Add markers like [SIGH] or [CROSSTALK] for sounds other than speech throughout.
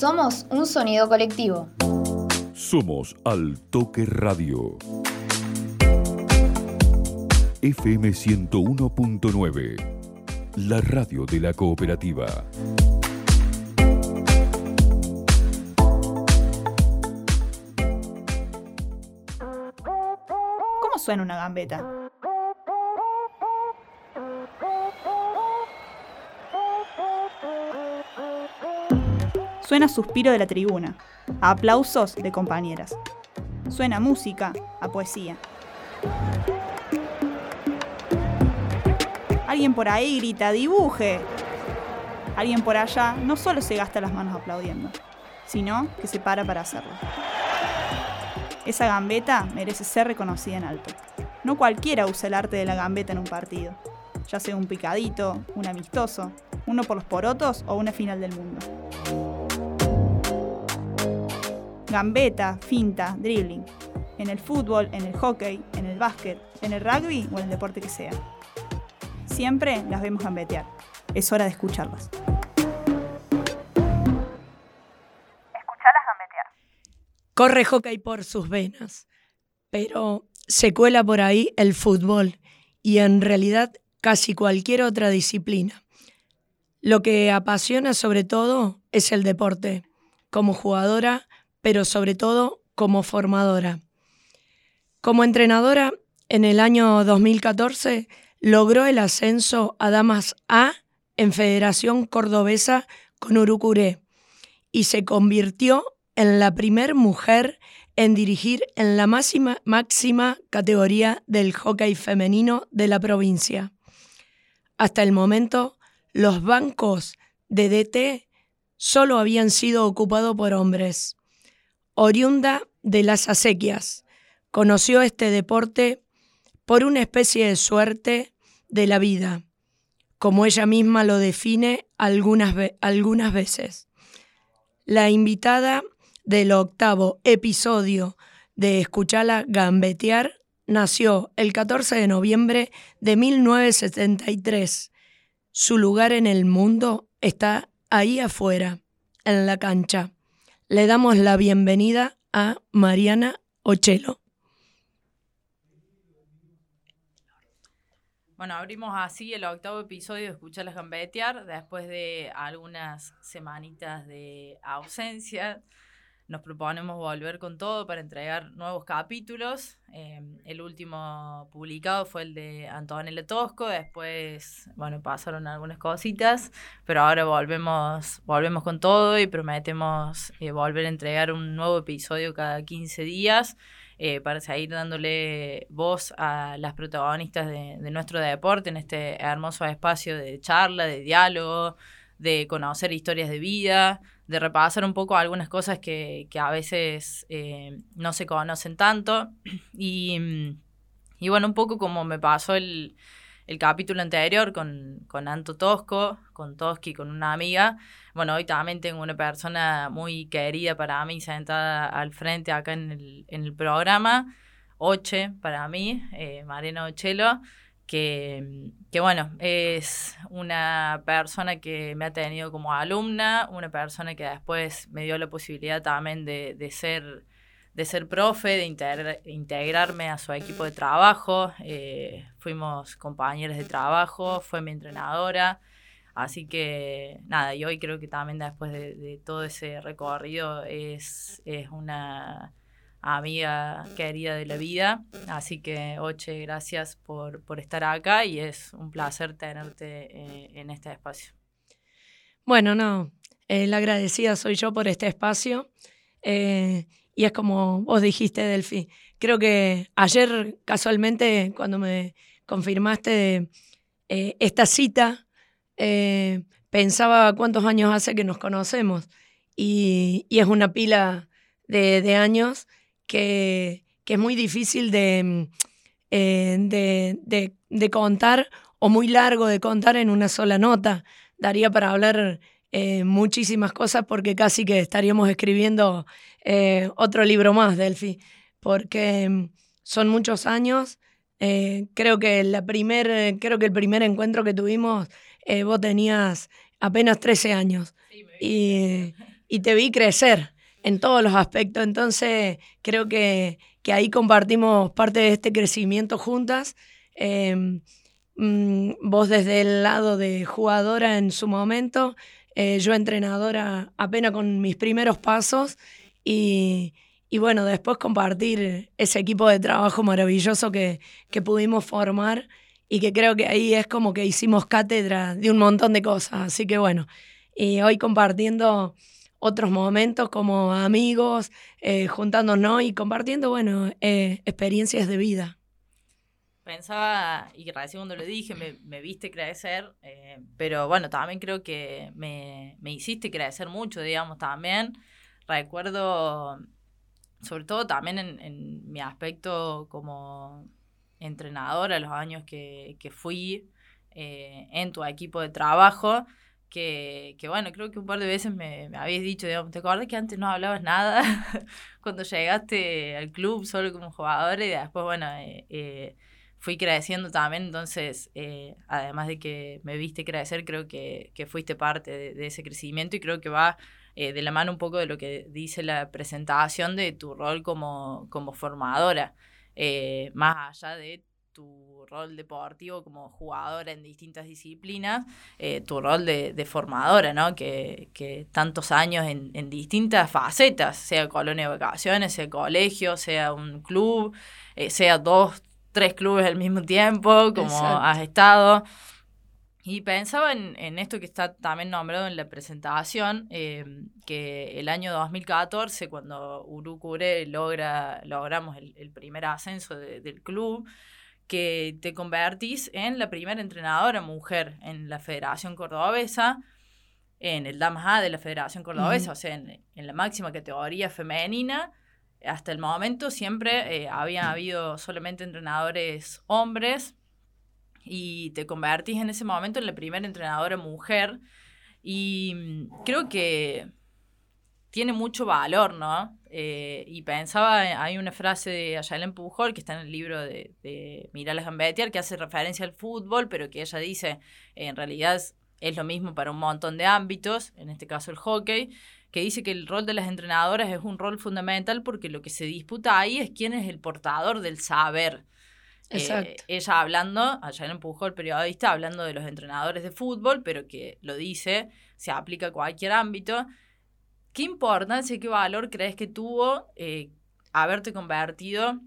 Somos un sonido colectivo. Somos Al Toque Radio. FM 101.9. La radio de la cooperativa. ¿Cómo suena una gambeta? Suena suspiro de la tribuna, a aplausos de compañeras. Suena música, a poesía. Alguien por ahí grita, dibuje. Alguien por allá no solo se gasta las manos aplaudiendo, sino que se para para hacerlo. Esa gambeta merece ser reconocida en alto. No cualquiera usa el arte de la gambeta en un partido, ya sea un picadito, un amistoso, uno por los porotos o una final del mundo. Gambeta, finta, dribbling. En el fútbol, en el hockey, en el básquet, en el rugby o en el deporte que sea. Siempre las vemos gambetear. Es hora de escucharlas. Corre hockey por sus venas, pero se cuela por ahí el fútbol y en realidad casi cualquier otra disciplina. Lo que apasiona sobre todo es el deporte. Como jugadora pero sobre todo como formadora. Como entrenadora, en el año 2014 logró el ascenso a Damas A en Federación Cordobesa con Urucuré y se convirtió en la primer mujer en dirigir en la máxima, máxima categoría del hockey femenino de la provincia. Hasta el momento, los bancos de DT solo habían sido ocupados por hombres oriunda de las acequias. Conoció este deporte por una especie de suerte de la vida, como ella misma lo define algunas, algunas veces. La invitada del octavo episodio de Escuchala Gambetear nació el 14 de noviembre de 1973. Su lugar en el mundo está ahí afuera, en la cancha le damos la bienvenida a Mariana Ochelo. Bueno, abrimos así el octavo episodio de Escucharlas Gambetear después de algunas semanitas de ausencia nos proponemos volver con todo para entregar nuevos capítulos. Em, el último publicado fue el de Antonella Tosco, después, bueno, pasaron algunas cositas, pero ahora volvemos, volvemos con todo y prometemos eh, volver a entregar un nuevo episodio cada 15 días. Eh, para seguir dándole voz a las protagonistas de, de nuestro deporte en este hermoso espacio de charla, de diálogo, de conocer historias de vida, de repasar un poco algunas cosas que, a veces eh, no se conocen tanto. [CLEARS THROAT] Y, y, bueno, un poco como me pasó el, capítulo anterior con, con, Anto Tosco, con Toski, con una amiga. Bueno, hoy también tengo una persona muy querida para mí sentada al frente acá en el, en el programa. Oche para mí, eh, Marina Ochelo que, que, bueno, es una persona que me ha tenido como alumna, una persona que después me dio la posibilidad también de, de ser de ser profe, de integrarme a su equipo de trabajo, eh, fuimos compañeros de trabajo, fue mi entrenadora, así que nada, y hoy creo que también después de, de todo ese recorrido es, es una amiga querida de la vida. Así que, Oche, gracias por, por estar acá y es un placer tenerte eh, en este espacio. Bueno, no, eh, la agradecida soy yo por este espacio. Eh, y es como vos dijiste, Delfi. Creo que ayer, casualmente, cuando me confirmaste esta cita, pensaba cuántos años hace que nos conocemos. Y, y es una pila de, de años que, es muy difícil mm, eh, de, de, contar o muy largo de contar en una sola nota. Daría para hablar eh, muchísimas cosas porque casi que estaríamos escribiendo eh, otro libro más, Delphi, porque mm, son muchos años. creo, que la primer, creo que el primer encuentro que tuvimos, vos tenías apenas 13 años. y, y te vi crecer en todos los aspectos. Entonces, creo que, que ahí compartimos parte de este crecimiento juntas. Mm, vos desde el lado de jugadora en su momento, eh, yo entrenadora apenas con mis primeros pasos y, y, bueno, después compartir ese equipo de trabajo maravilloso que, que pudimos formar y que creo que ahí es como que hicimos cátedra de un montón de cosas. Así que bueno, y hoy compartiendo otros momentos como amigos, eh, juntándonos y compartiendo, bueno, eh, experiencias de vida. Pensaba, y recién cuando lo dije, me, viste crecer, eh, pero bueno, también creo que me, me hiciste crecer mucho, digamos, también. Recuerdo, sobre todo también en, en mi aspecto como entrenadora, los años que, que fui en tu equipo de trabajo, que, que, bueno, creo que un par de veces me, me habéis dicho, digamos, ¿te acuerdas que antes no hablabas nada [LAUGHS] cuando llegaste al club solo como jugador y después, bueno, eh, eh, fui creciendo también, entonces, eh, además de que me viste crecer, creo que, que fuiste parte de, de, ese crecimiento y creo que va de la mano un poco de lo que dice la presentación de tu rol como, como formadora, más allá de tu rol deportivo como jugadora en distintas disciplinas, eh, tu rol de, de, formadora, ¿no? Que, que tantos años en, en, distintas facetas, sea colonia de vacaciones, sea colegio, sea un club, eh, sea dos, tres clubes al mismo tiempo, como Exacto. has estado. Y pensaba en, en, esto que está también nombrado en la presentación, eh, que el año 2014, cuando Urucure logra, logramos el, el primer ascenso de, del club, que te convertís en la primera entrenadora mujer en la Federación Cordobesa, en el Damas A de la Federación Cordobesa, uh -huh. o sea, en, en, la máxima categoría femenina. Hasta el momento siempre eh, había habido solamente entrenadores hombres y te convertís en ese momento en la primera entrenadora mujer. Y mm, creo que tiene mucho valor, ¿no? Eh, y pensaba, hay una frase de Ayala Pujol que está en el libro de, de Mirales Gambetier que hace referencia al fútbol, pero que ella dice, en realidad es, es, lo mismo para un montón de ámbitos, en este caso el hockey, que dice que el rol de las entrenadoras es un rol fundamental porque lo que se disputa ahí es quién es el portador del saber. Exacto. Eh, ella hablando, Ayala Pujol, periodista, hablando de los entrenadores de fútbol, pero que lo dice, se aplica a cualquier ámbito ¿Qué importancia qué valor crees que tuvo eh, haberte convertido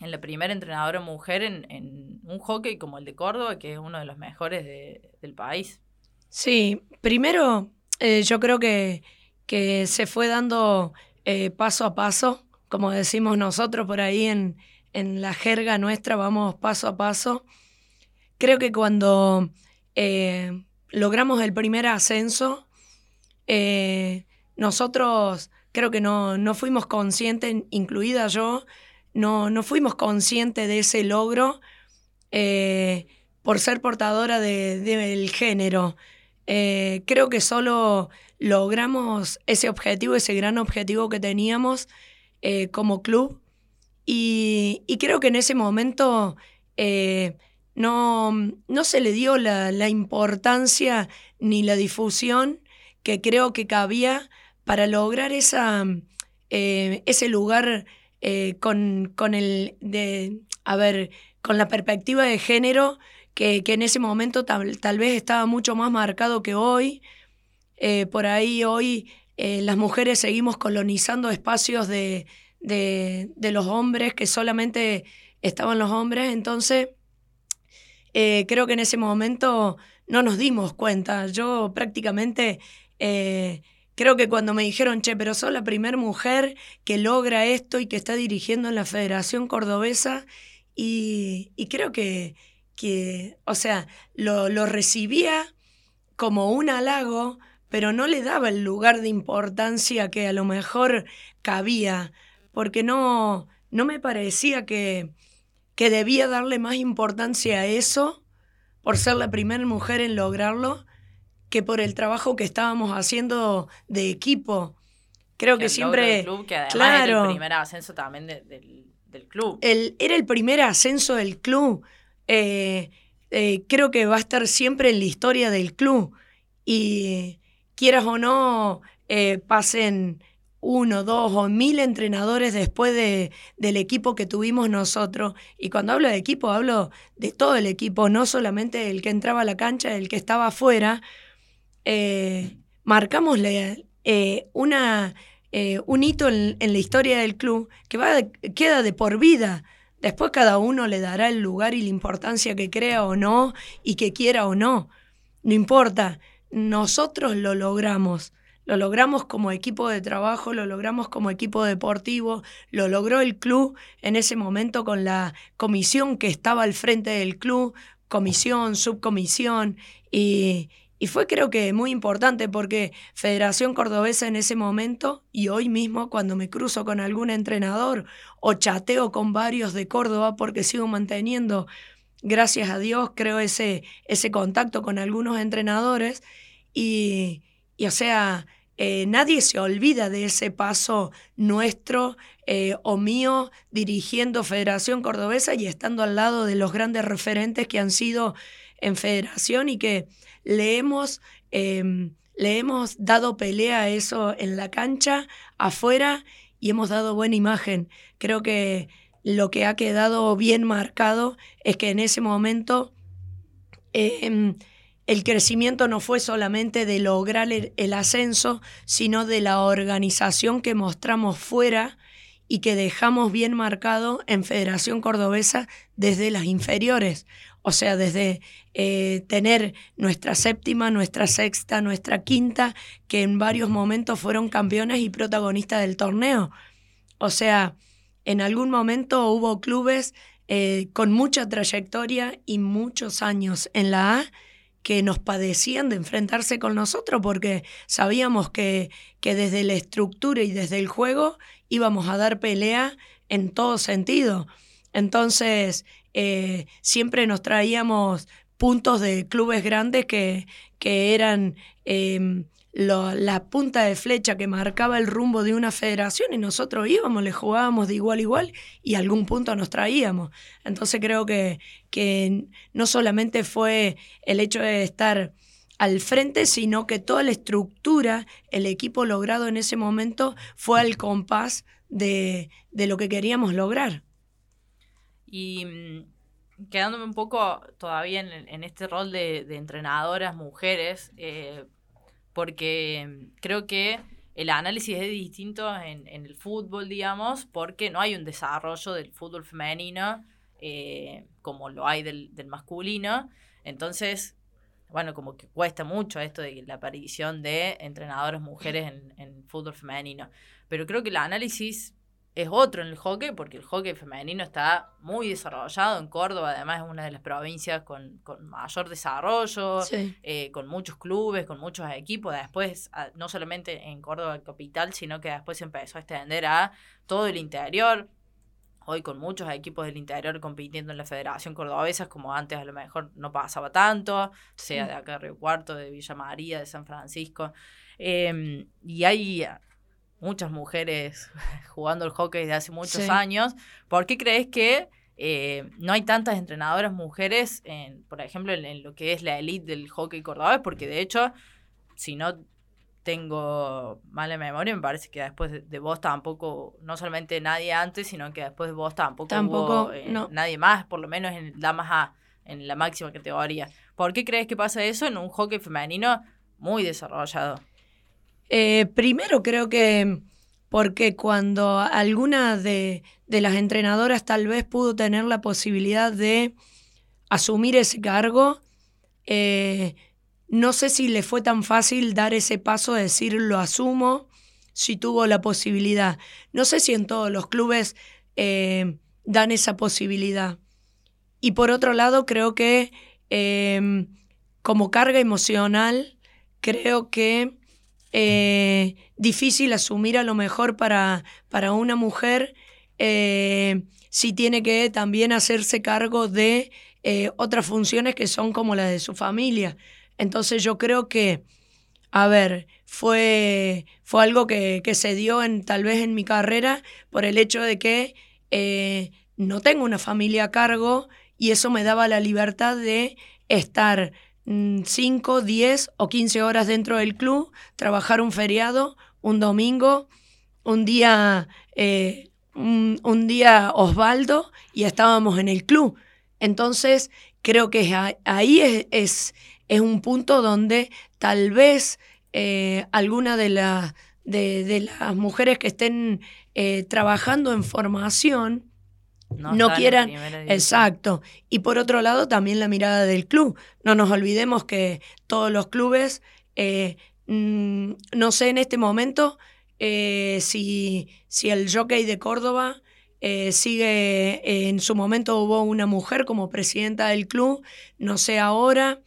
en la primera entrenadora mujer en, un hockey como el de Córdoba, que es uno de los mejores de, del país? Sí, primero eh, yo creo que, que, se fue dando eh, paso a paso, como decimos nosotros por ahí en, en, la jerga nuestra, vamos paso a paso. Creo que cuando logramos el primer ascenso, nosotros creo que no, no fuimos conscientes, incluida yo, no, no fuimos conscientes de ese logro eh, por ser portadora del de, de género. Eh, creo que solo logramos ese objetivo, ese gran objetivo que teníamos eh, como club. Y, y, creo que en ese momento no, no, se le dio la, la importancia ni la difusión que creo que cabía para lograr esa, eh, ese lugar eh, con, con, el, de, a ver, con la perspectiva de género que, que en ese momento tal, tal, vez estaba mucho más marcado que hoy. Eh, por ahí hoy las mujeres seguimos colonizando espacios de, de, de, los hombres, que solamente estaban los hombres, entonces creo que en ese momento no nos dimos cuenta. Yo prácticamente Creo que cuando me dijeron, che, pero sos la primera mujer que logra esto y que está dirigiendo en la Federación Cordobesa, y, y creo que, que, o sea, lo, lo recibía como un halago, pero no le daba el lugar de importancia que a lo mejor cabía, porque no, no me parecía que, que debía darle más importancia a eso por ser la primera mujer en lograrlo que por el trabajo que estábamos haciendo de equipo. Creo que, que siempre. Del club, que además claro, era el primer ascenso también de, del, del, club. El, era el primer ascenso del club. Eh, eh, creo que va a estar siempre en la historia del club. Y quieras o no, eh, pasen uno, dos o mil entrenadores después de, del equipo que tuvimos nosotros. Y cuando hablo de equipo, hablo de todo el equipo, no solamente el que entraba a la cancha, el que estaba afuera. Eh, marcamos eh, una, eh, un hito en, la historia del club que queda de por vida. Después cada uno le dará el lugar y la importancia que crea o no y que quiera o no. No importa, nosotros lo logramos. Lo logramos como equipo de trabajo, lo logramos como equipo deportivo, lo logró el club en ese momento con la comisión que estaba al frente del club, comisión, subcomisión, y, y fue creo que muy importante porque Federación Cordobesa en ese momento y hoy mismo cuando me cruzo con algún entrenador o chateo con varios de Córdoba porque sigo manteniendo, gracias a Dios, creo ese, ese contacto con algunos entrenadores y, y o sea, eh, nadie se olvida de ese paso nuestro eh, o mío dirigiendo Federación Cordobesa y estando al lado de los grandes referentes que han sido en Federación y que le hemos, em, le hemos dado pelea a eso en la cancha, afuera, y hemos dado buena imagen. Creo que lo que ha quedado bien marcado es que en ese momento em, el crecimiento no fue solamente de lograr el, ascenso, sino de la organización que mostramos fuera y que dejamos bien marcado en Federación Cordobesa desde las inferiores. O sea, desde eh, tener nuestra séptima, nuestra sexta, nuestra quinta, que en varios momentos fueron campeones y protagonistas del torneo. O sea, en algún momento hubo clubes eh, con mucha trayectoria y muchos años en la A que nos padecían de enfrentarse con nosotros porque sabíamos que, que desde la estructura y desde el juego íbamos a dar pelea en todo sentido. Entonces, eh, siempre nos traíamos puntos de clubes grandes que, que eran em, la punta de flecha que marcaba el rumbo de una federación y nosotros íbamos, le jugábamos de igual a igual y algún punto nos traíamos. Entonces creo que, que no solamente fue el hecho de estar al frente, sino que toda la estructura, el equipo logrado en ese momento fue al compás de, de lo que queríamos lograr. Y mm, quedándome un poco todavía en, este rol de, de entrenadoras mujeres, eh, porque creo que el análisis es distinto en, el fútbol, digamos, porque no hay un desarrollo del fútbol femenino eh, como lo hay del, masculino. Entonces, bueno, como que cuesta mucho esto de la aparición de entrenadoras mujeres en, en fútbol femenino. Pero creo que el análisis es otro en el hockey, porque el hockey femenino está muy desarrollado en Córdoba, además es una de las provincias con, mayor desarrollo, eh, con muchos clubes, con muchos equipos, después, no solamente en Córdoba capital, sino que después se empezó a extender a todo el interior, hoy con muchos equipos del interior compitiendo en la Federación Cordobesa, como antes a lo mejor no pasaba tanto, sea de acá de Río Cuarto, de Villa María, de San Francisco. Em, y hay muchas mujeres [LAUGHS] jugando el hockey desde hace muchos años. ¿Por qué crees que eh, no hay tantas entrenadoras mujeres, en, por ejemplo, en, lo que es la elite del hockey cordobés? Porque de hecho, si no tengo mala memoria, me parece que después de, vos tampoco, no solamente nadie antes, sino que después de vos tampoco, hubo eh, nadie más, por lo menos en damas A, en la máxima categoría. ¿Por qué crees que pasa eso en un hockey femenino muy desarrollado? Eh, primero creo que porque cuando alguna de, las entrenadoras tal vez pudo tener la posibilidad de asumir ese cargo, eh, no sé si le fue tan fácil dar ese paso de decir lo asumo, si tuvo la posibilidad. No sé si en todos los clubes eh, dan esa posibilidad. Y por otro lado, creo que como carga emocional, creo que eh, difícil asumir a lo mejor para, para una mujer eh, si tiene que también hacerse cargo de eh, otras funciones que son como las de su familia. Entonces yo creo que, a ver, fue, fue algo que, que se dio en, tal vez en mi carrera por el hecho de que no tengo una familia a cargo y eso me daba la libertad de estar 5, 10 o 15 horas dentro del club, trabajar un feriado, un domingo, un día, eh, un, día Osvaldo y estábamos en el club. Entonces, creo que ahí es, es, un punto donde tal vez eh, alguna de, de, las mujeres que estén eh, trabajando en formación no, quieran. Exacto. Y por otro lado, también la mirada del club. No nos olvidemos que todos los clubes, eh, mm, no sé en este momento eh, si, si el jockey de Córdoba eh, sigue, en su momento hubo una mujer como presidenta del club, no sé ahora.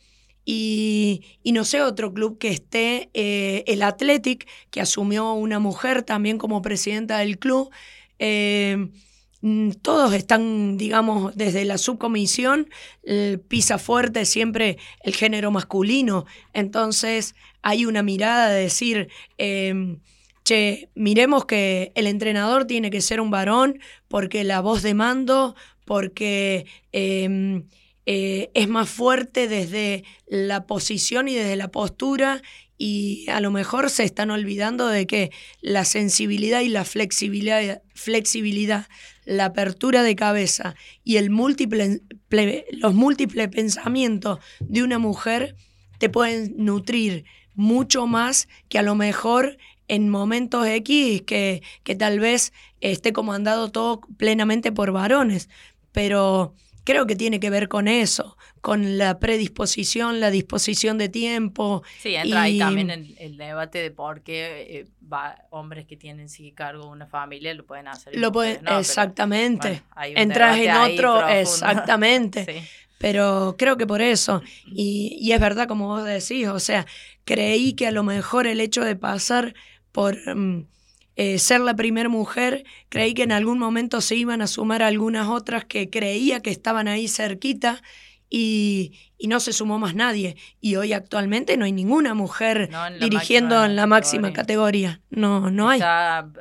Y, y, no sé otro club que esté, el Athletic, que asumió una mujer también como presidenta del club. Todos están, digamos, desde la subcomisión, pisa fuerte siempre el género masculino. Entonces hay una mirada de decir, em, che, miremos que el entrenador tiene que ser un varón porque la voz de mando, porque... Em, eh, es más fuerte desde la posición y desde la postura y a lo mejor se están olvidando de que la sensibilidad y la flexibilidad la apertura de cabeza y el múltiple, los múltiples pensamientos de una mujer te pueden nutrir mucho más que a lo mejor en momentos X que, que tal vez esté comandado todo plenamente por varones. Pero creo que tiene que ver con eso, con la predisposición, la disposición de tiempo. Sí, entra ahí también el, debate de por qué eh, hombres que tienen sí cargo una familia lo pueden hacer. Lo pueden, exactamente. Entras en otro, [LAUGHS] exactamente. Pero creo que por eso, y, y, es verdad como vos decís, o sea, creí que a lo mejor el hecho de pasar por... Mm, eh, ser la primera mujer, creí que en algún momento se iban a sumar algunas otras que creía que estaban ahí cerquita y, no se sumó más nadie. Y hoy actualmente no hay ninguna mujer dirigiendo en la máxima categoría. No, no hay.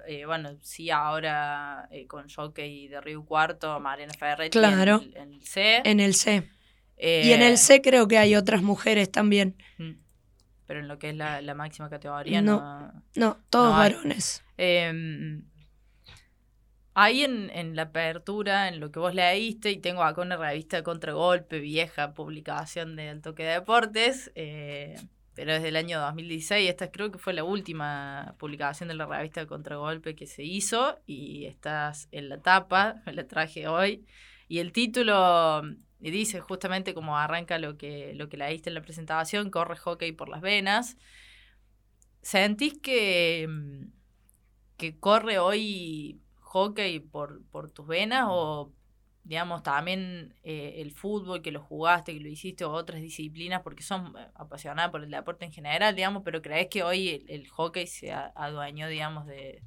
Eh, bueno, sí, ahora eh, con Jockey de Río Cuarto, Mariana Ferretti claro, en, el C. En el C. y en el C creo que hay otras mujeres también. Mm pero en lo que es la, máxima categoría no. No, todos varones. Em, ahí en, la apertura, en lo que vos leíste, y tengo acá una revista de Contragolpe, vieja publicación de Alto Toque de Deportes, eh, pero desde el año 2016. Esta creo que fue la última publicación de la revista de Contragolpe que se hizo, y estás en la tapa, me la traje hoy. Y el título y dice justamente como arranca lo que, lo que leíste en la presentación, corre hockey por las venas. ¿Sentís que, mm, que corre hoy hockey por, por tus venas o, digamos, también eh, el fútbol que lo jugaste, que lo hiciste, o otras disciplinas, porque son eh, apasionadas por el deporte en general, digamos, pero crees que hoy el, hockey se adueñó, digamos, de,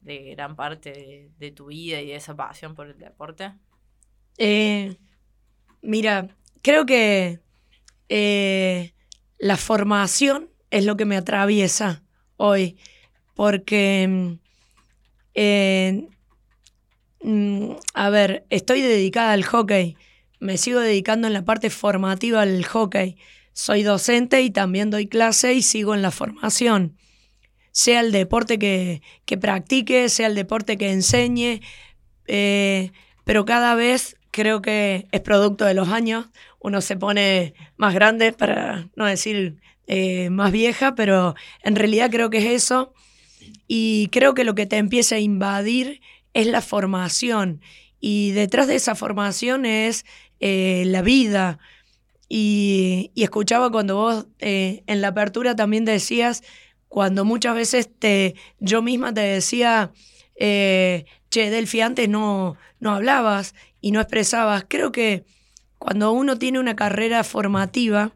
de gran parte de, de, tu vida y de esa pasión por el deporte? Eh, Mira, creo que eh, la formación es lo que me atraviesa hoy, porque, mm, eh, mm, a ver, estoy dedicada al hockey, me sigo dedicando en la parte formativa al hockey, soy docente y también doy clase y sigo en la formación, sea el deporte que, practique, sea el deporte que enseñe, eh, pero cada vez creo que es producto de los años. Uno se pone más grande, para no decir eh, más vieja, pero en realidad creo que es eso. Y creo que lo que te empieza a invadir es la formación. Y detrás de esa formación es eh, la vida. Y, escuchaba cuando vos eh, en la apertura también decías, cuando muchas veces te, yo misma te decía, che, Delphi, antes no, no hablabas y no expresabas. Creo que cuando uno tiene una carrera formativa,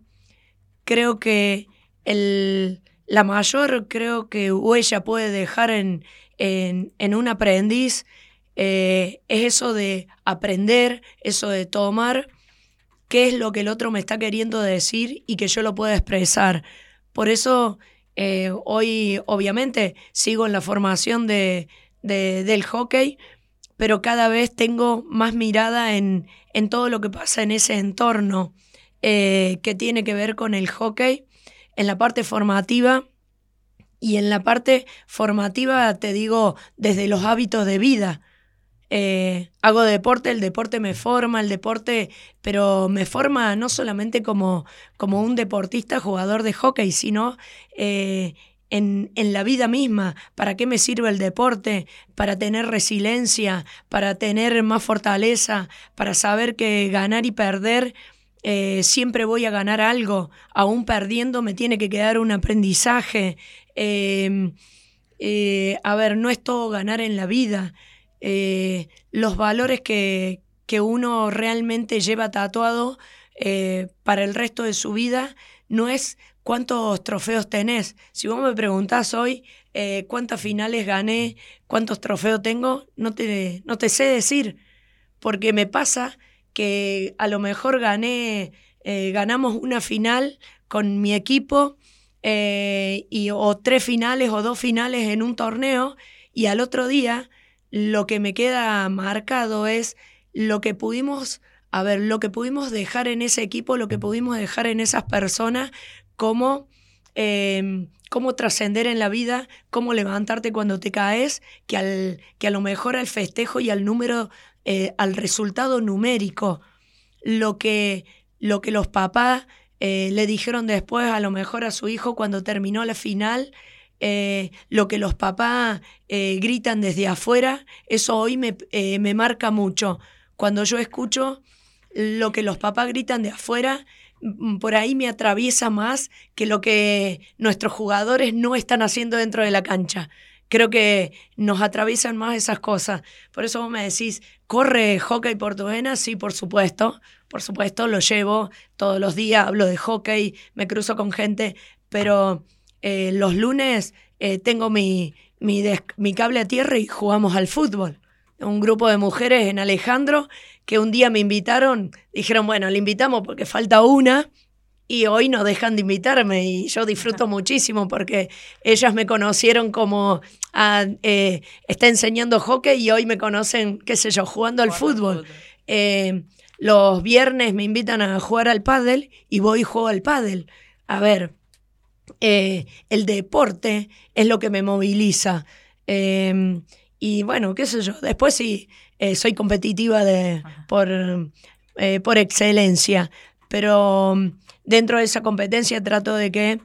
creo que el, la mayor creo que huella puede dejar en, en, un aprendiz eh, es eso de aprender, eso de tomar qué es lo que el otro me está queriendo decir y que yo lo pueda expresar. Por eso eh, hoy obviamente sigo en la formación de, del hockey, pero cada vez tengo más mirada en, todo lo que pasa en ese entorno. eh, que tiene que ver con el hockey en la parte formativa y en la parte formativa te digo desde los hábitos de vida. Eh, hago deporte, el deporte me forma, el deporte, pero me forma no solamente como, como un deportista jugador de hockey, sino eh, en, en, la vida misma. ¿Para qué me sirve el deporte? Para tener resiliencia, para tener más fortaleza, para saber que ganar y perder eh, siempre voy a ganar algo, aún perdiendo me tiene que quedar un aprendizaje. Em, a ver, no es todo ganar en la vida. Eh, los valores que, que, uno realmente lleva tatuado eh, para el resto de su vida no es cuántos trofeos tenés. Si vos me preguntás hoy eh, cuántas finales gané, cuántos trofeos tengo, no te, no te sé decir, porque me pasa que a lo mejor gané, ganamos una final con mi equipo y, o tres finales o dos finales en un torneo y al otro día lo que me queda marcado es lo que pudimos, a ver, lo que pudimos dejar en ese equipo, lo que pudimos dejar en esas personas, cómo, em, cómo trascender en la vida, cómo levantarte cuando te caes, que, al, que a lo mejor al festejo y al número, eh, al resultado numérico, lo que, lo que los papás eh, le dijeron después a lo mejor a su hijo cuando terminó la final, eh, lo que los papás gritan desde afuera, eso hoy me, me, marca mucho. Cuando yo escucho lo que los papás gritan de afuera, por ahí me atraviesa más que lo que nuestros jugadores no están haciendo dentro de la cancha. Creo que nos atraviesan más esas cosas. Por eso vos me decís, ¿corre hockey por? Sí, por supuesto. Por supuesto, lo llevo todos los días, hablo de hockey, me cruzo con gente, pero eh, los lunes eh, tengo mi, cable a tierra y jugamos al fútbol. Un grupo de mujeres en Alejandro que un día me invitaron, dijeron, bueno, le invitamos porque falta una y hoy no dejan de invitarme y yo disfruto muchísimo porque ellas me conocieron como ah, eh, está enseñando hockey y hoy me conocen, qué sé yo, jugando al fútbol. los viernes me invitan a jugar al pádel y voy y juego al pádel. A ver, eh, el deporte es lo que me moviliza. Y bueno, qué sé yo, después sí, eh, soy competitiva de, por, eh, por excelencia, pero mm, dentro de esa competencia trato de que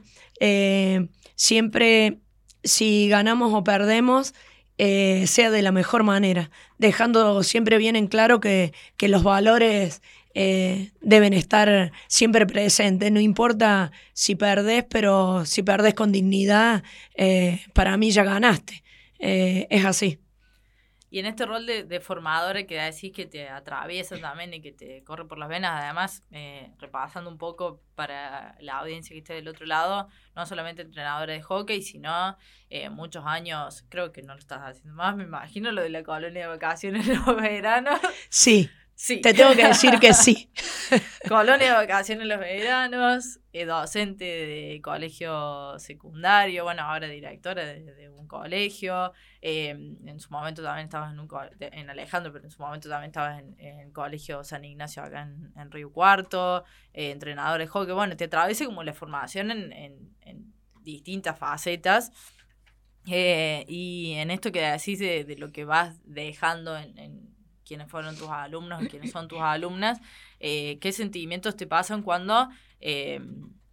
siempre, si ganamos o perdemos, sea de la mejor manera, dejando siempre bien en claro que, que los valores eh, deben estar siempre presentes. No importa si perdés, pero si perdés con dignidad, eh, para mí ya ganaste. Eh, es así. Y en este rol de, de formadora que decís que te atraviesa también y que te corre por las venas, además, repasando un poco para la audiencia que esté del otro lado, no solamente entrenadora de hockey, sino muchos años, creo que no lo estás haciendo más, me imagino lo de la colonia de vacaciones en [LAUGHS] los veranos. Sí, Sí. Te tengo que decir que sí. [LAUGHS] Colonia de vacaciones en los veranos, eh, docente de colegio secundario, bueno, ahora directora de, un colegio. Eh, en su momento también estabas en, un en Alejandro, pero en su momento también estabas en, el colegio San Ignacio acá en, Río Cuarto, eh, entrenador de hockey. Bueno, te atraviesa como la formación en, distintas facetas. y en esto que decís de, de, lo que vas dejando en quiénes fueron tus alumnos y quiénes son tus alumnas, eh, qué sentimientos te pasan cuando eh,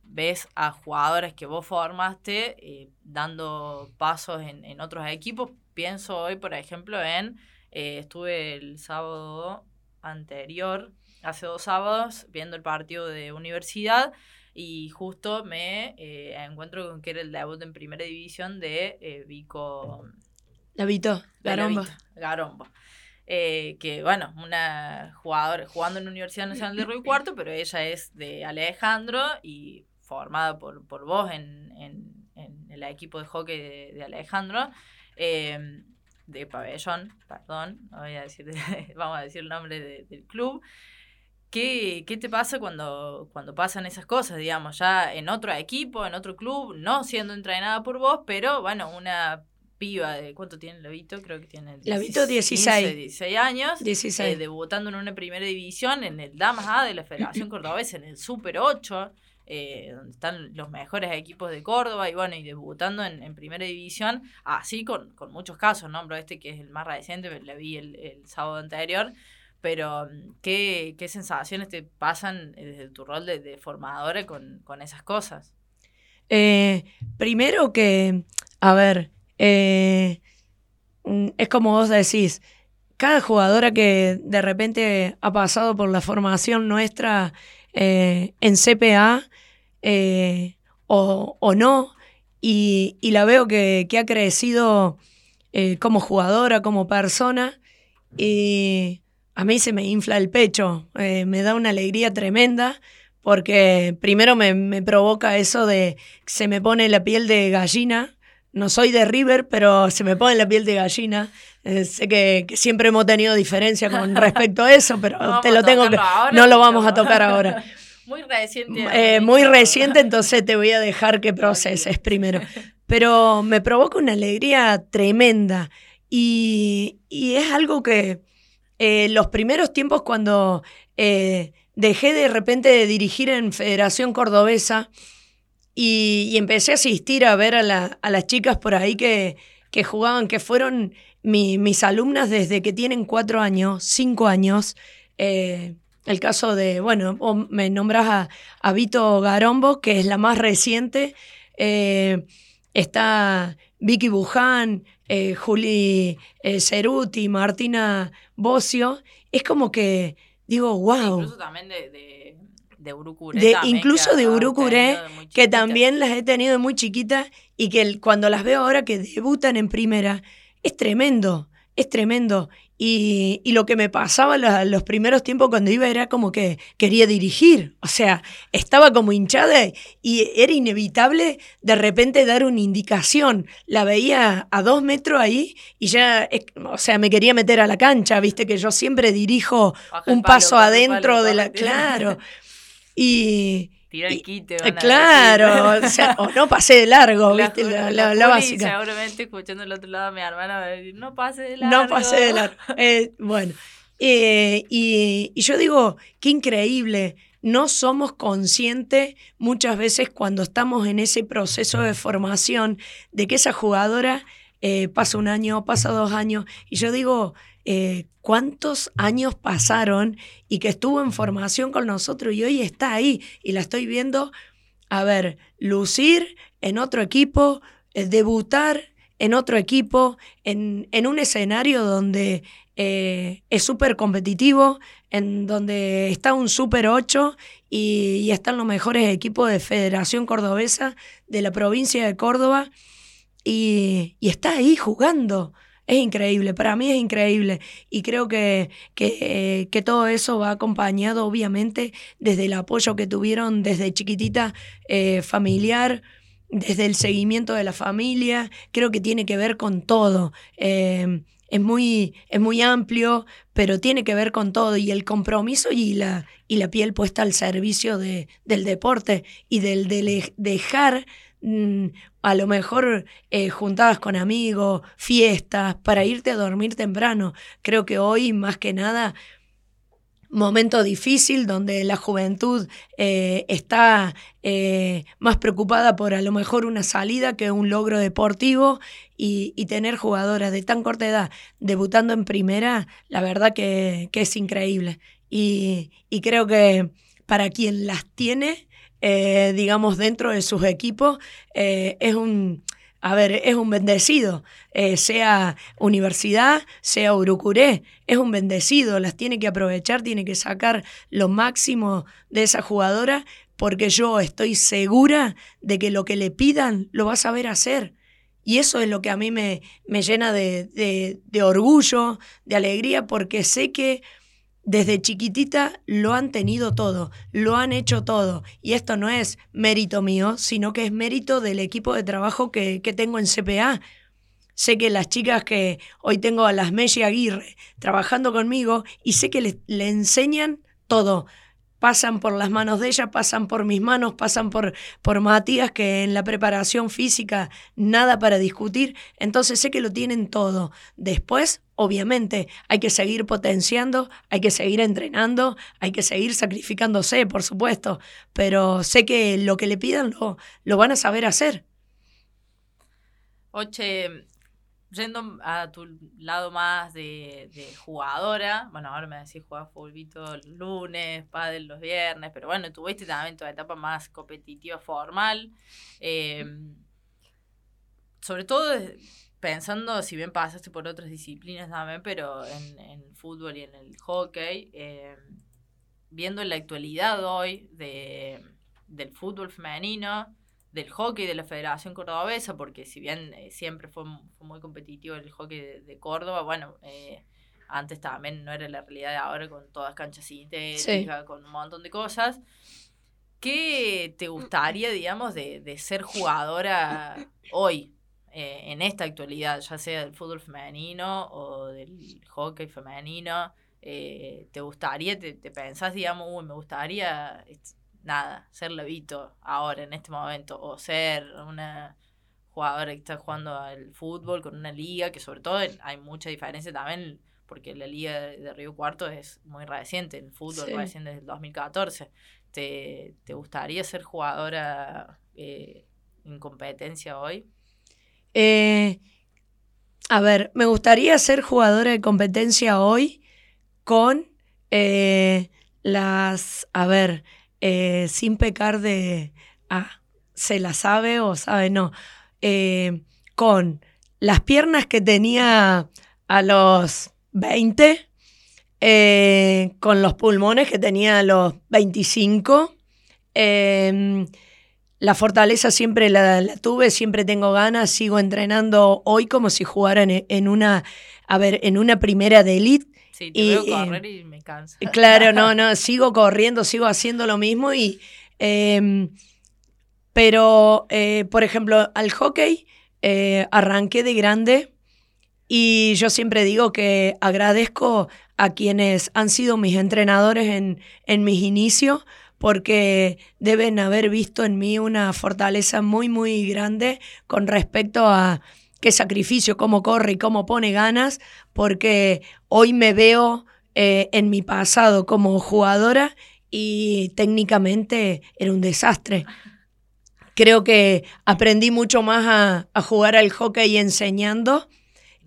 ves a jugadores que vos formaste eh, dando pasos en, otros equipos. Pienso hoy, por ejemplo, en, estuve el sábado anterior, hace dos sábados, viendo el partido de universidad y justo me encuentro con que era el debut en primera división de Vico. La Vito, Garombo. Garombo. Eh, que bueno, una jugadora jugando en la Universidad Nacional de Río Cuarto, pero ella es de Alejandro y formada por, por vos en, en, el equipo de hockey de, Alejandro, em, de pabellón, perdón, no voy a decir, [LAUGHS] vamos a decir el nombre del club. ¿Qué, ¿Qué, te pasa cuando, cuando pasan esas cosas, digamos, ya en otro equipo, en otro club, no siendo entrenada por vos, pero bueno, una piba de cuánto tiene Lavito, creo que tiene Lavito 16. 16 años, 16. eh, debutando en una primera división en el Damas A de la Federación [COUGHS] Cordobesa, en el Super 8, eh, donde están los mejores equipos de Córdoba, y bueno, y debutando en, en primera división, así con, con muchos casos, nombro este que es el más reciente, la vi el, el sábado anterior, pero ¿qué, qué sensaciones te pasan eh, desde tu rol de, de formadora con, con esas cosas? Eh, primero que, a ver, eh, mm, es como vos decís, cada jugadora que de repente ha pasado por la formación nuestra eh, en CPA eh, o, o no, y, y la veo que, que ha crecido como jugadora, como persona, y a mí se me infla el pecho, me da una alegría tremenda porque primero me, me provoca eso de se me pone la piel de gallina. No soy de River, pero se me pone la piel de gallina. Eh, sé que, que siempre hemos tenido diferencia con [LAUGHS] respecto a eso, pero No te lo tengo que. ahora, No lo vamos a tocar ahora. [LAUGHS] Muy reciente. Eh, muy reciente, entonces te voy a dejar que proceses primero. [LAUGHS] Pero me provoca una alegría tremenda y, y es algo que eh, los primeros tiempos cuando eh, dejé de repente de dirigir en Federación Cordobesa y, y empecé a asistir a ver a, la- a las chicas por ahí que, que jugaban, que fueron mi- mis alumnas desde que tienen cuatro años, cinco años. eh, el caso de, bueno, vos me nombras a, a Vito Garombo, que es la más reciente. eh, está Vicky Buján, eh, Juli eh, Ceruti, Martina Bocio. Es como que digo, wow. Incluso también de, de, de Urucuré. De- también, incluso de Urucuré, de que también las he tenido de muy chiquita y que el- cuando las veo ahora que debutan en primera, es tremendo, es tremendo. Y, y lo que me pasaba la- los primeros tiempos cuando iba era como que quería dirigir, o sea, estaba como hinchada y era inevitable de repente dar una indicación. La veía a dos metros ahí y ya, o sea, me quería meter a la cancha, viste que yo siempre dirijo Baja un palo, paso adentro palo, de la... Claro. [LAUGHS] Y, Tira el quite. eh, van claro, [LAUGHS] o, sea, o no pasé de largo, La ¿viste? La, básica. Seguramente escuchando el otro lado a mi hermana va a decir, no pase de largo. No pasé de largo. [LAUGHS] Eh, bueno, eh, y, y yo digo, qué increíble. No somos conscientes muchas veces cuando estamos en ese proceso de formación de que esa jugadora eh, pasa un año, pasa dos años. Y yo digo, eh, ¿cuántos años pasaron y que estuvo en formación con nosotros y hoy está ahí? Y la estoy viendo, a ver, lucir en otro equipo, eh, debutar en otro equipo, en, en un escenario donde eh, es súper competitivo, en donde está un Super 8 y, están los mejores equipos de Federación Cordobesa de la provincia de Córdoba y está ahí jugando. Es increíble, para mí es increíble. Y creo que, que, eh, que todo eso va acompañado obviamente desde el apoyo que tuvieron desde chiquitita eh, familiar, desde el seguimiento de la familia, creo que tiene que ver con todo. Eh, es, muy, es muy amplio, pero tiene que ver con todo. Y el compromiso y la, y la piel puesta al servicio de, del deporte y del de dejar mm, a lo mejor eh, juntadas con amigos, fiestas, para irte a dormir temprano. Creo que hoy más que nada momento difícil donde la juventud eh, está eh, más preocupada por a lo mejor una salida que un logro deportivo y, y tener jugadoras de tan corta edad debutando en primera, la verdad que, que es increíble. Y, y, creo que para quien las tiene, eh, digamos, dentro de sus equipos, eh, es un a ver, es un bendecido, eh, sea universidad, sea Urucuré, es un bendecido, las tiene que aprovechar, tiene que sacar lo máximo de esa jugadora, porque yo estoy segura de que lo que le pidan lo va a saber hacer. Y eso es lo que a mí me, me llena de, de, de orgullo, de alegría, porque sé que desde chiquitita lo han tenido todo, lo han hecho todo. Y esto no es mérito mío, sino que es mérito del equipo de trabajo que, que tengo en CPA. Sé que las chicas que hoy tengo a las Messi Aguirre trabajando conmigo y sé que le, le enseñan todo. Pasan por las manos de ella, pasan por mis manos, pasan por, por Matías, que en la preparación física nada para discutir. Entonces sé que lo tienen todo. Después, obviamente, hay que seguir potenciando, hay que seguir entrenando, hay que seguir sacrificándose, por supuesto. Pero sé que lo que le pidan lo, lo van a saber hacer. Oche, yendo a tu lado más de, jugadora, bueno, ahora me decís jugar fulbito el lunes, pádel los viernes, pero bueno, tuviste también tu etapa más competitiva formal. Em, sobre todo pensando, si bien pasaste por otras disciplinas también, pero en, en fútbol y en el hockey, em, viendo la actualidad hoy de, del fútbol femenino, del hockey de la Federación Cordobesa, porque si bien eh, siempre fue, muy competitivo el hockey de, Córdoba, bueno, eh, antes también no era la realidad de ahora con todas canchas sintéticas, con un montón de cosas. ¿Qué te gustaría, digamos, de, de ser jugadora hoy, eh, en esta actualidad, ya sea del fútbol femenino o del hockey femenino? ¿Te gustaría, te, te pensás, digamos, uy, me gustaría nada, ser levito ahora, en este momento, o ser una jugadora que está jugando al fútbol con una liga, que sobre todo hay mucha diferencia también, porque la liga de Río Cuarto es muy reciente, el fútbol reciente desde el 2014. ¿Te, ¿Te, gustaría ser jugadora eh, en competencia hoy? Eh, a ver, me gustaría ser jugadora de competencia hoy con eh, las, a ver, eh, sin pecar de, ah, se la sabe o sabe no, eh, con las piernas que tenía a los 20, eh, con los pulmones que tenía a los 25. Em, la fortaleza siempre la, tuve, siempre tengo ganas, sigo entrenando hoy como si jugara en, una, a ver, en una primera de elite Sí, te veo correr y me canso. [LAUGHS] Claro, no, no, sigo corriendo, sigo haciendo lo mismo y... Em, pero, eh, por ejemplo, al hockey eh, arranqué de grande y yo siempre digo que agradezco a quienes han sido mis entrenadores en, en mis inicios porque deben haber visto en mí una fortaleza muy, muy grande con respecto a qué sacrificio, cómo corre y cómo pone ganas, porque hoy me veo eh, en mi pasado como jugadora y técnicamente era un desastre. Creo que aprendí mucho más a, jugar al hockey enseñando,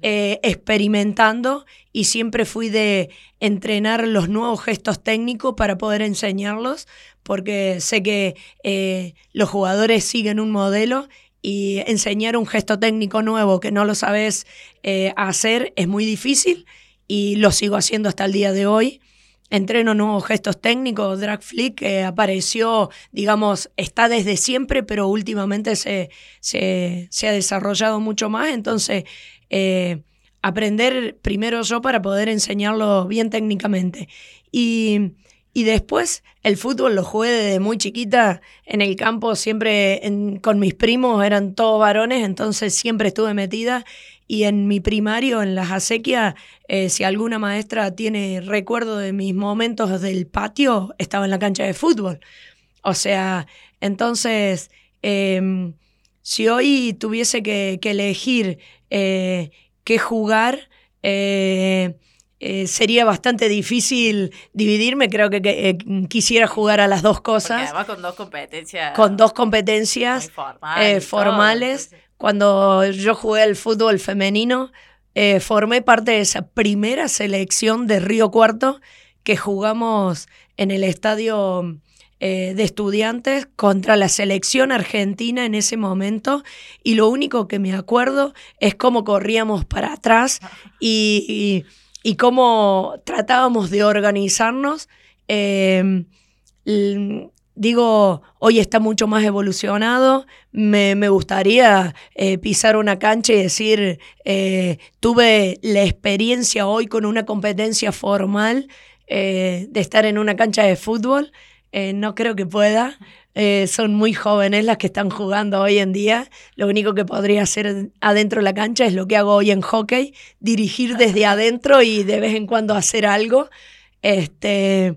eh, experimentando y siempre fui de entrenar los nuevos gestos técnicos para poder enseñarlos, porque sé que eh, los jugadores siguen un modelo y enseñar un gesto técnico nuevo que no lo sabes eh, hacer es muy difícil y lo sigo haciendo hasta el día de hoy. Entreno nuevos gestos técnicos, Drag Flick que apareció, digamos, está desde siempre, pero últimamente se, se, ha desarrollado mucho más. Entonces, eh, aprender primero yo para poder enseñarlo bien técnicamente. Y y después el fútbol lo jugué desde muy chiquita en el campo, siempre con mis primos, eran todos varones, entonces siempre estuve metida. Y en mi primario, en las acequias, eh, si alguna maestra tiene recuerdo de mis momentos del patio, estaba en la cancha de fútbol. O sea, entonces, em, si hoy tuviese que, elegir eh, qué jugar, eh, eh, sería bastante difícil dividirme. Creo que, eh, quisiera jugar a las dos cosas. además con dos competencias. Con dos competencias eh, formales. Cuando yo jugué al fútbol femenino, formé parte de esa primera selección de Río Cuarto que jugamos en el estadio de estudiantes contra la selección argentina en ese momento y lo único que me acuerdo es cómo corríamos para atrás [LAUGHS] y y cómo tratábamos de organizarnos. Em, digo, hoy está mucho más evolucionado. Me, gustaría eh, pisar una cancha y decir, eh, tuve la experiencia hoy con una competencia formal eh, de estar en una cancha de fútbol. no creo que pueda. Eh, son muy jóvenes las que están jugando hoy en día. Lo único que podría hacer adentro de la cancha es lo que hago hoy en hockey, dirigir desde adentro y de vez en cuando hacer algo. Este,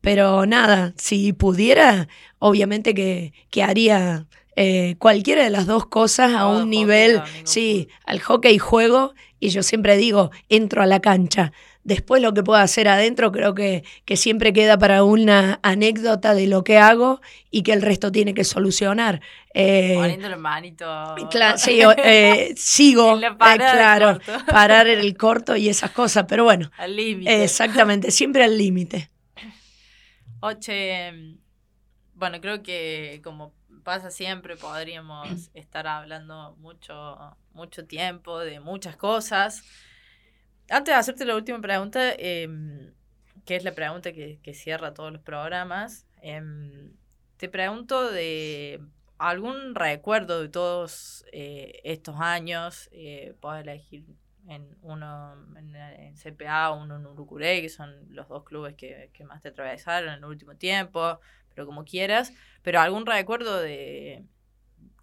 Pero nada, si pudiera, obviamente que, que haría eh, cualquiera de las dos cosas a un hockey, nivel, no, sí, al hockey juego y yo siempre digo, entro a la cancha. Después lo que puedo hacer adentro creo que, que siempre queda para una anécdota de lo que hago y que el resto tiene que solucionar. Eh, Poniendo [LAUGHS] la manito. Sí, eh, sigo, eh, claro, parar el corto y esas cosas, pero bueno, Al límite. exactamente, siempre al límite. Oche, mm, bueno, creo que como pasa siempre, podríamos estar hablando mucho, mucho tiempo de muchas cosas. Antes de hacerte la última pregunta, em, que es la pregunta que, que cierra todos los programas, em, te pregunto de algún recuerdo de todos eh, estos años, eh, puedes elegir en uno en, en CPA, uno en Urucuré, que son los dos clubes que, que más te atravesaron en el último tiempo, pero como quieras, pero algún recuerdo de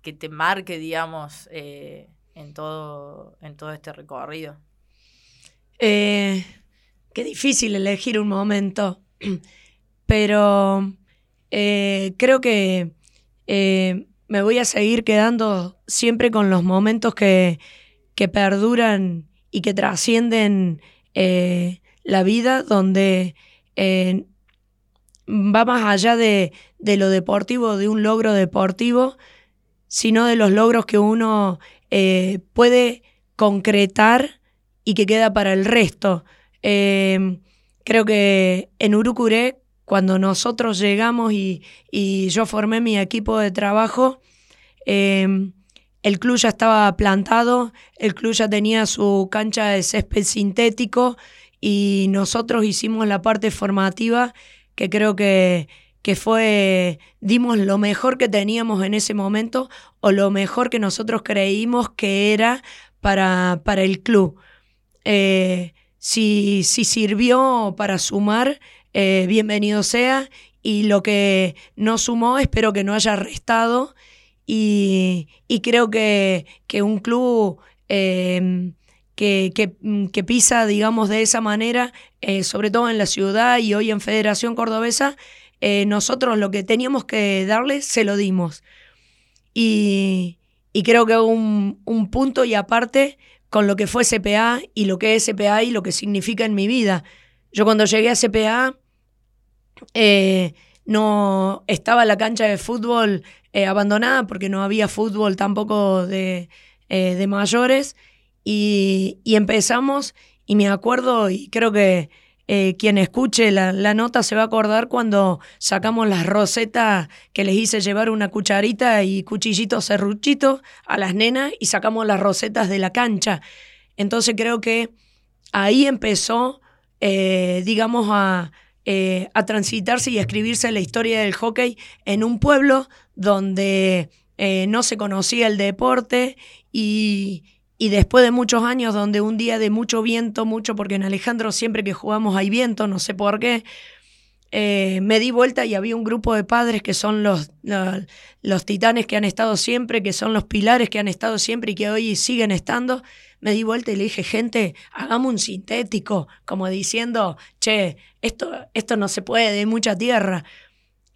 que te marque, digamos, eh, en todo, en todo este recorrido. Eh, qué difícil elegir un momento, [CLEARS THROAT] pero eh, creo que eh, me voy a seguir quedando siempre con los momentos que, que perduran y que trascienden eh, la vida, donde va más allá de, de lo deportivo, de un logro deportivo, sino de los logros que uno puede concretar y que queda para el resto. Eh, creo que en Urucuré, cuando nosotros llegamos y, y yo formé mi equipo de trabajo, eh, el club ya estaba plantado, el club ya tenía su cancha de césped sintético y nosotros hicimos la parte formativa que creo que, que fue, dimos lo mejor que teníamos en ese momento o lo mejor que nosotros creímos que era para, para el club. Eh, si, si sirvió para sumar, eh, bienvenido sea. Y lo que no sumó, espero que no haya restado. Y, y creo que, que un club eh, que, que, que, pisa, digamos, de esa manera, eh, sobre todo en la ciudad y hoy en Federación Cordobesa, nosotros lo que teníamos que darle, se lo dimos. Y, y creo que un, un punto y aparte con lo que fue CPA y lo que es CPA y lo que significa en mi vida. Yo cuando llegué a CPA eh, no estaba la cancha de fútbol eh, abandonada porque no había fútbol tampoco de, eh, de mayores y, y, empezamos y me acuerdo y creo que eh, quien escuche la, nota se va a acordar cuando sacamos las rosetas que les hice llevar una cucharita y cuchillito serruchito a las nenas y sacamos las rosetas de la cancha. Entonces creo que ahí empezó, eh, digamos, a, eh, a transitarse y a escribirse la historia del hockey en un pueblo donde no se conocía el deporte y, y después de muchos años donde un día de mucho viento, mucho, porque en Alejandro siempre que jugamos hay viento, no sé por qué, eh, me di vuelta y había un grupo de padres que son los, los, titanes que han estado siempre, que son los pilares que han estado siempre y que hoy siguen estando. Me di vuelta y le dije, gente, hagamos un sintético, como diciendo, che, esto, esto no se puede, de mucha tierra.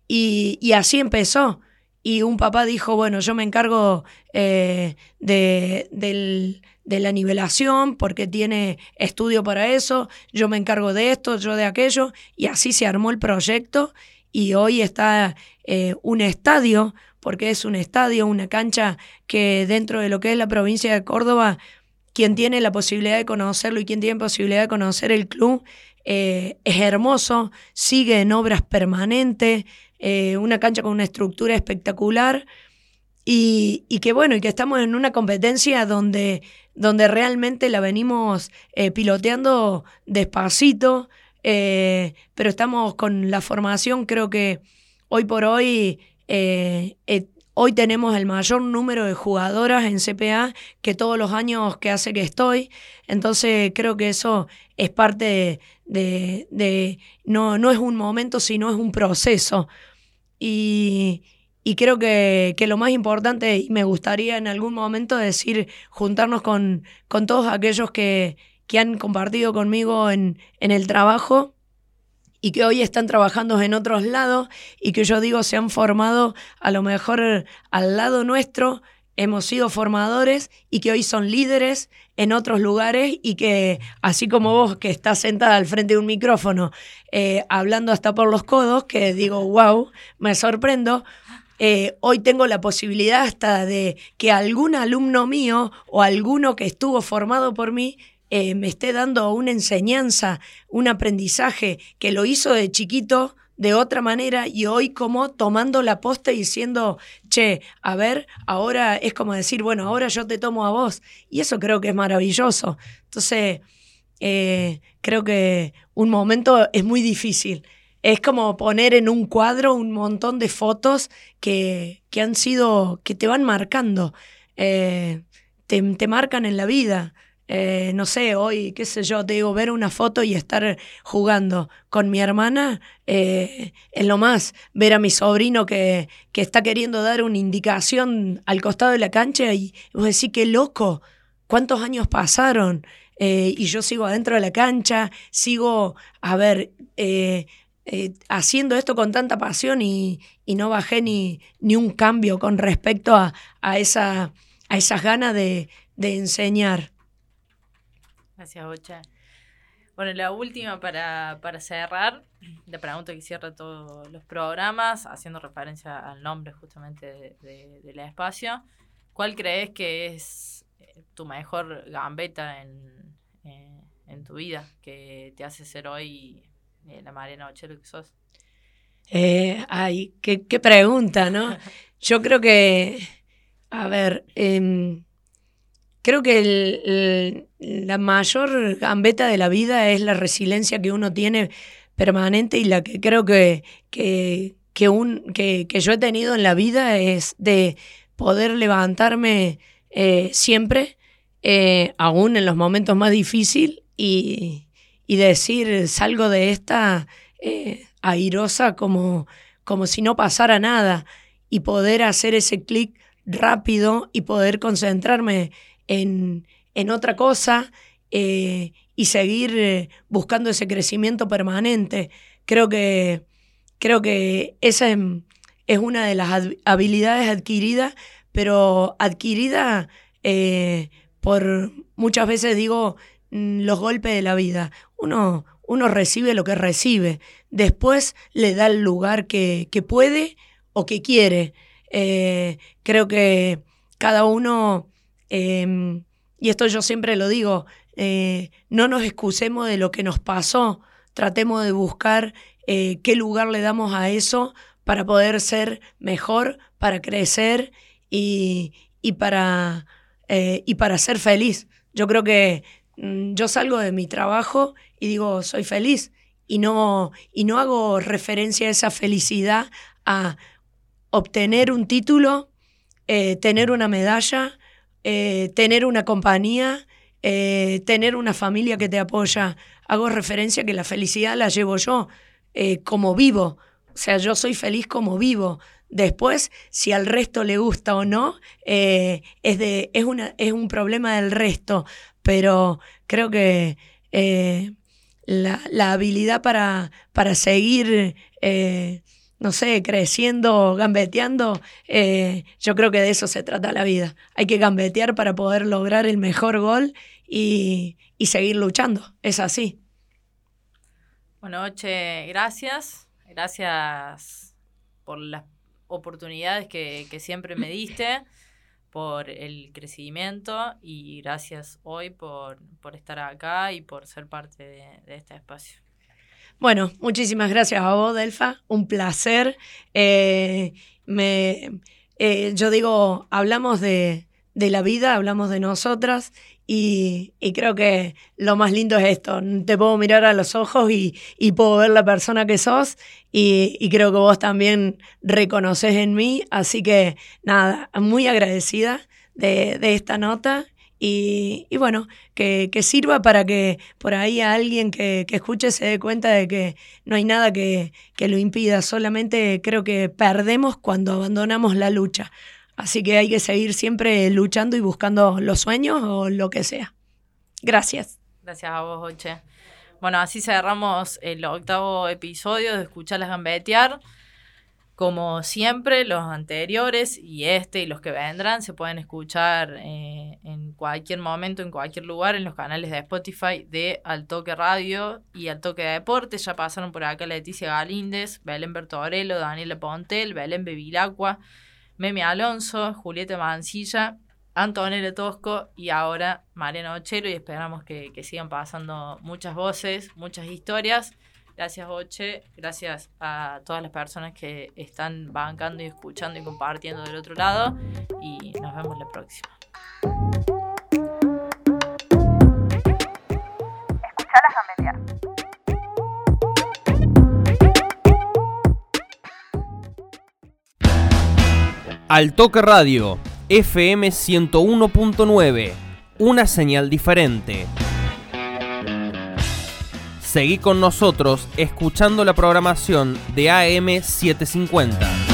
Y, y así empezó y un papá dijo, bueno, yo me encargo eh, de, del, de, la nivelación porque tiene estudio para eso, yo me encargo de esto, yo de aquello, y así se armó el proyecto y hoy está eh, un estadio, porque es un estadio, una cancha que dentro de lo que es la provincia de Córdoba, quien tiene la posibilidad de conocerlo y quien tiene posibilidad de conocer el club, eh, es hermoso, sigue en obras permanentes, eh, una cancha con una estructura espectacular y, que bueno, y que estamos en una competencia donde, donde realmente la venimos eh, piloteando despacito, eh, pero estamos con la formación, creo que hoy por hoy, hoy tenemos el mayor número de jugadoras en CPA que todos los años que hace que estoy, entonces creo que eso es parte de, de, de no, no es un momento, sino es un proceso. Y, y creo que, que, lo más importante, y me gustaría en algún momento decir, juntarnos con, con todos aquellos que, que han compartido conmigo en, en el trabajo y que hoy están trabajando en otros lados y que yo digo se han formado a lo mejor al lado nuestro, hemos sido formadores y que hoy son líderes en otros lugares y que así como vos que estás sentada al frente de un micrófono eh, hablando hasta por los codos, que digo, wow, me sorprendo, eh, hoy tengo la posibilidad hasta de que algún alumno mío o alguno que estuvo formado por mí eh, me esté dando una enseñanza, un aprendizaje que lo hizo de chiquito de otra manera y hoy como tomando la posta y diciendo, che, a ver, ahora es como decir, bueno, ahora yo te tomo a vos. Y eso creo que es maravilloso. Entonces, eh, creo que un momento es muy difícil. Es como poner en un cuadro un montón de fotos que, que han sido, que te van marcando, eh, te, te marcan en la vida. Eh, no sé, hoy, qué sé yo, te digo, ver una foto y estar jugando con mi hermana eh, es lo más. Ver a mi sobrino que, que, está queriendo dar una indicación al costado de la cancha y vos decís, qué loco, cuántos años pasaron. Eh, y yo sigo adentro de la cancha, sigo, a ver, haciendo esto con tanta pasión y, y no bajé ni, ni, un cambio con respecto a, a, esa, a esas ganas de, de enseñar. Gracias, Ocha. Bueno, la última para, para cerrar, la pregunta que cierra todos los programas, haciendo referencia al nombre justamente de, del espacio. ¿Cuál crees que es eh, tu mejor gambeta en, eh, en tu vida que te hace ser hoy eh, la Mariana Ochero que sos? Eh, ay, qué, qué pregunta, ¿no? [LAUGHS] Yo creo que, a ver, eh, creo que la mayor gambeta de la vida es la resiliencia que uno tiene permanente y la que creo que, que, que, un, que, que yo he tenido en la vida es de poder levantarme eh, siempre, eh, aún en los momentos más difíciles, y, y decir, salgo de esta eh, airosa como, como si no pasara nada, y poder hacer ese clic rápido y poder concentrarme en, en otra cosa eh, y seguir eh, buscando ese crecimiento permanente. Creo que, creo que esa es, una de las habilidades adquiridas, pero adquirida eh, por muchas veces digo mm, los golpes de la vida. Uno, uno recibe lo que recibe, después le da el lugar que, que puede o que quiere. Creo que cada uno eh, y esto yo siempre lo digo, eh, no nos excusemos de lo que nos pasó, tratemos de buscar eh, qué lugar le damos a eso para poder ser mejor, para crecer y, y para, eh, y para ser feliz. Yo creo que mm, yo salgo de mi trabajo y digo, soy feliz. Y no, y no hago referencia a esa felicidad a obtener un título, tener una medalla, eh, tener una compañía, eh, tener una familia que te apoya. Hago referencia que la felicidad la llevo yo eh, como vivo. O sea, yo soy feliz como vivo. Después, si al resto le gusta o no, es, de, es, una, es un problema del resto. Pero creo que la, la, habilidad para, para seguir no sé, creciendo, gambeteando, eh, yo creo que de eso se trata la vida. Hay que gambetear para poder lograr el mejor gol y, y seguir luchando. Es así. Bueno, Oche, gracias. Gracias por las oportunidades que, que siempre me diste, por el crecimiento y gracias hoy por, por estar acá y por ser parte de este espacio. Bueno, muchísimas gracias a vos, Delfa. Un placer. Eh, me, eh, yo digo, hablamos de, de, la vida, hablamos de nosotras y, y, creo que lo más lindo es esto. Te puedo mirar a los ojos y, y puedo ver la persona que sos y, y, creo que vos también reconoces en mí. Así que nada, muy agradecida de, de esta nota y, bueno, que, que, sirva para que por ahí a alguien que, que, escuche se dé cuenta de que no hay nada que, que lo impida, solamente creo que perdemos cuando abandonamos la lucha. Así que hay que seguir siempre luchando y buscando los sueños o lo que sea. Gracias. Gracias a vos, Oche. Bueno, así cerramos el octavo episodio de Escucharlas Gambetear. Como siempre, los anteriores y este y los que vendrán se pueden escuchar eh, en cualquier momento, en cualquier lugar, en los canales de Spotify de Altoque Radio y Altoque de Deportes. Ya pasaron por acá Leticia Galíndez, Belén Bertorello, Daniela Pontel, Belén Bevilacqua, Memi Alonso, Julieta Mancilla, Antonella Tosco y ahora Mariano Ochero y esperamos que, que sigan pasando muchas voces, muchas historias. Gracias, Oche. Gracias a todas las personas que están bancando y escuchando y compartiendo del otro lado. Y nos vemos la próxima. Escuchalas gambetear. Al Toque Radio, FM 101.9, una señal diferente. Seguí con nosotros escuchando la programación de AM 750.